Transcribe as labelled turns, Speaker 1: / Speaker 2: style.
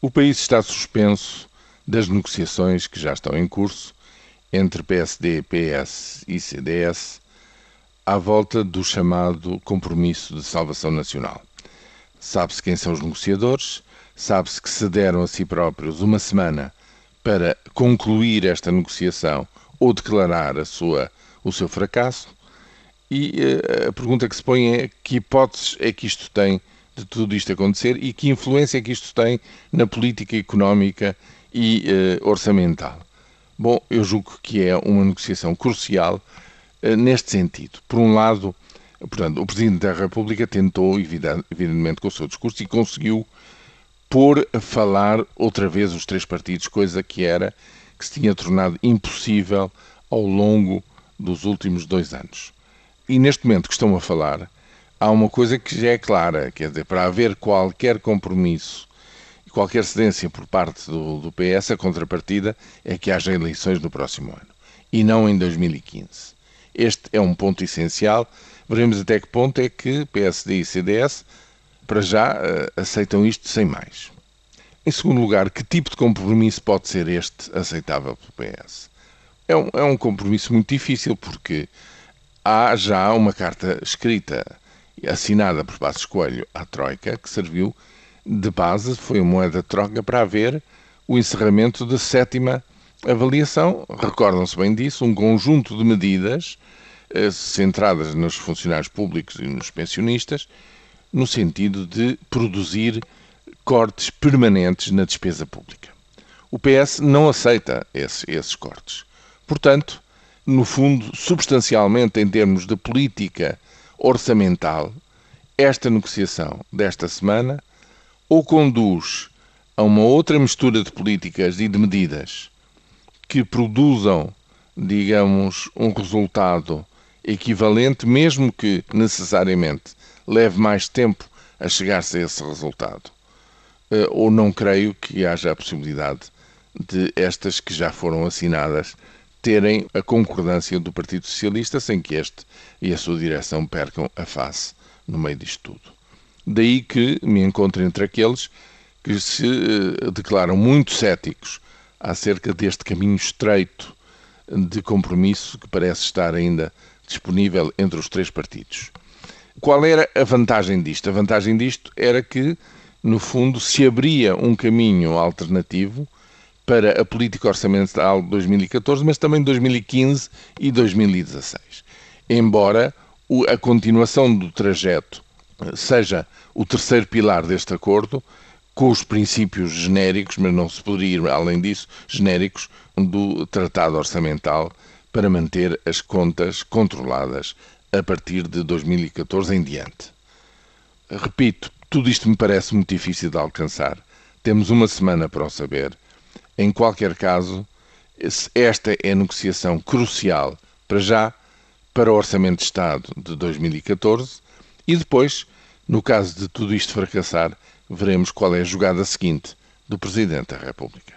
Speaker 1: O país está suspenso das negociações que já estão em curso entre PSD, PS e CDS à volta do chamado Compromisso de Salvação Nacional. Sabe-se quem são os negociadores, sabe-se que se deram a si próprios uma semana para concluir esta negociação ou declarar a sua, o seu fracasso. E uh, a pergunta que se põe é que hipóteses é que isto tem de tudo isto acontecer e que influência é que isto tem na política económica e uh, orçamental. Bom, eu julgo que é uma negociação crucial uh, neste sentido. Por um lado, portanto, o Presidente da República tentou, evidentemente, com o seu discurso e conseguiu pôr a falar outra vez os três partidos, coisa que era que se tinha tornado impossível ao longo dos últimos dois anos. E neste momento que estão a falar, há uma coisa que já é clara, quer dizer, para haver qualquer compromisso e qualquer cedência por parte do, do PS, a contrapartida é que haja eleições no próximo ano e não em 2015. Este é um ponto essencial. Veremos até que ponto é que PSD e CDS, para já, eh, aceitam isto sem mais. Em segundo lugar, que tipo de compromisso pode ser este aceitável pelo PS? É um, é um compromisso muito difícil, porque há já uma carta escrita, assinada por Passos Coelho à Troika, que serviu de base, foi uma moeda de troca para haver o encerramento da sétima avaliação. Recordam-se bem disso, um conjunto de medidas eh, centradas nos funcionários públicos e nos pensionistas, no sentido de produzir cortes permanentes na despesa pública. O PS não aceita esse, esses cortes. Portanto, no fundo, substancialmente em termos de política orçamental, esta negociação desta semana ou conduz a uma outra mistura de políticas e de medidas que produzam, digamos, um resultado equivalente, mesmo que necessariamente leve mais tempo a chegar-se a esse resultado. Eh, ou não creio que haja a possibilidade de estas que já foram assinadas terem a concordância do Partido Socialista sem que este e a sua direção percam a face no meio disto tudo. Daí que me encontro entre aqueles que se eh, declaram muito céticos acerca deste caminho estreito de compromisso que parece estar ainda disponível entre os três partidos. Qual era a vantagem disto? A vantagem disto era que no fundo, se abria um caminho alternativo para a política orçamental de 2014, mas também 2015 e 2016. Embora a continuação do trajeto eh, seja o terceiro pilar deste acordo, com os princípios genéricos, mas não se poderia ir além disso, genéricos do Tratado Orçamental para manter as contas controladas a partir de 2014 em diante. Repito, tudo isto me parece muito difícil de alcançar. Temos uma semana para o saber. Em qualquer caso, esta é a negociação crucial para já para o Orçamento de Estado de 2014 e depois, no caso de tudo isto fracassar, veremos qual é a jogada seguinte do Presidente da República.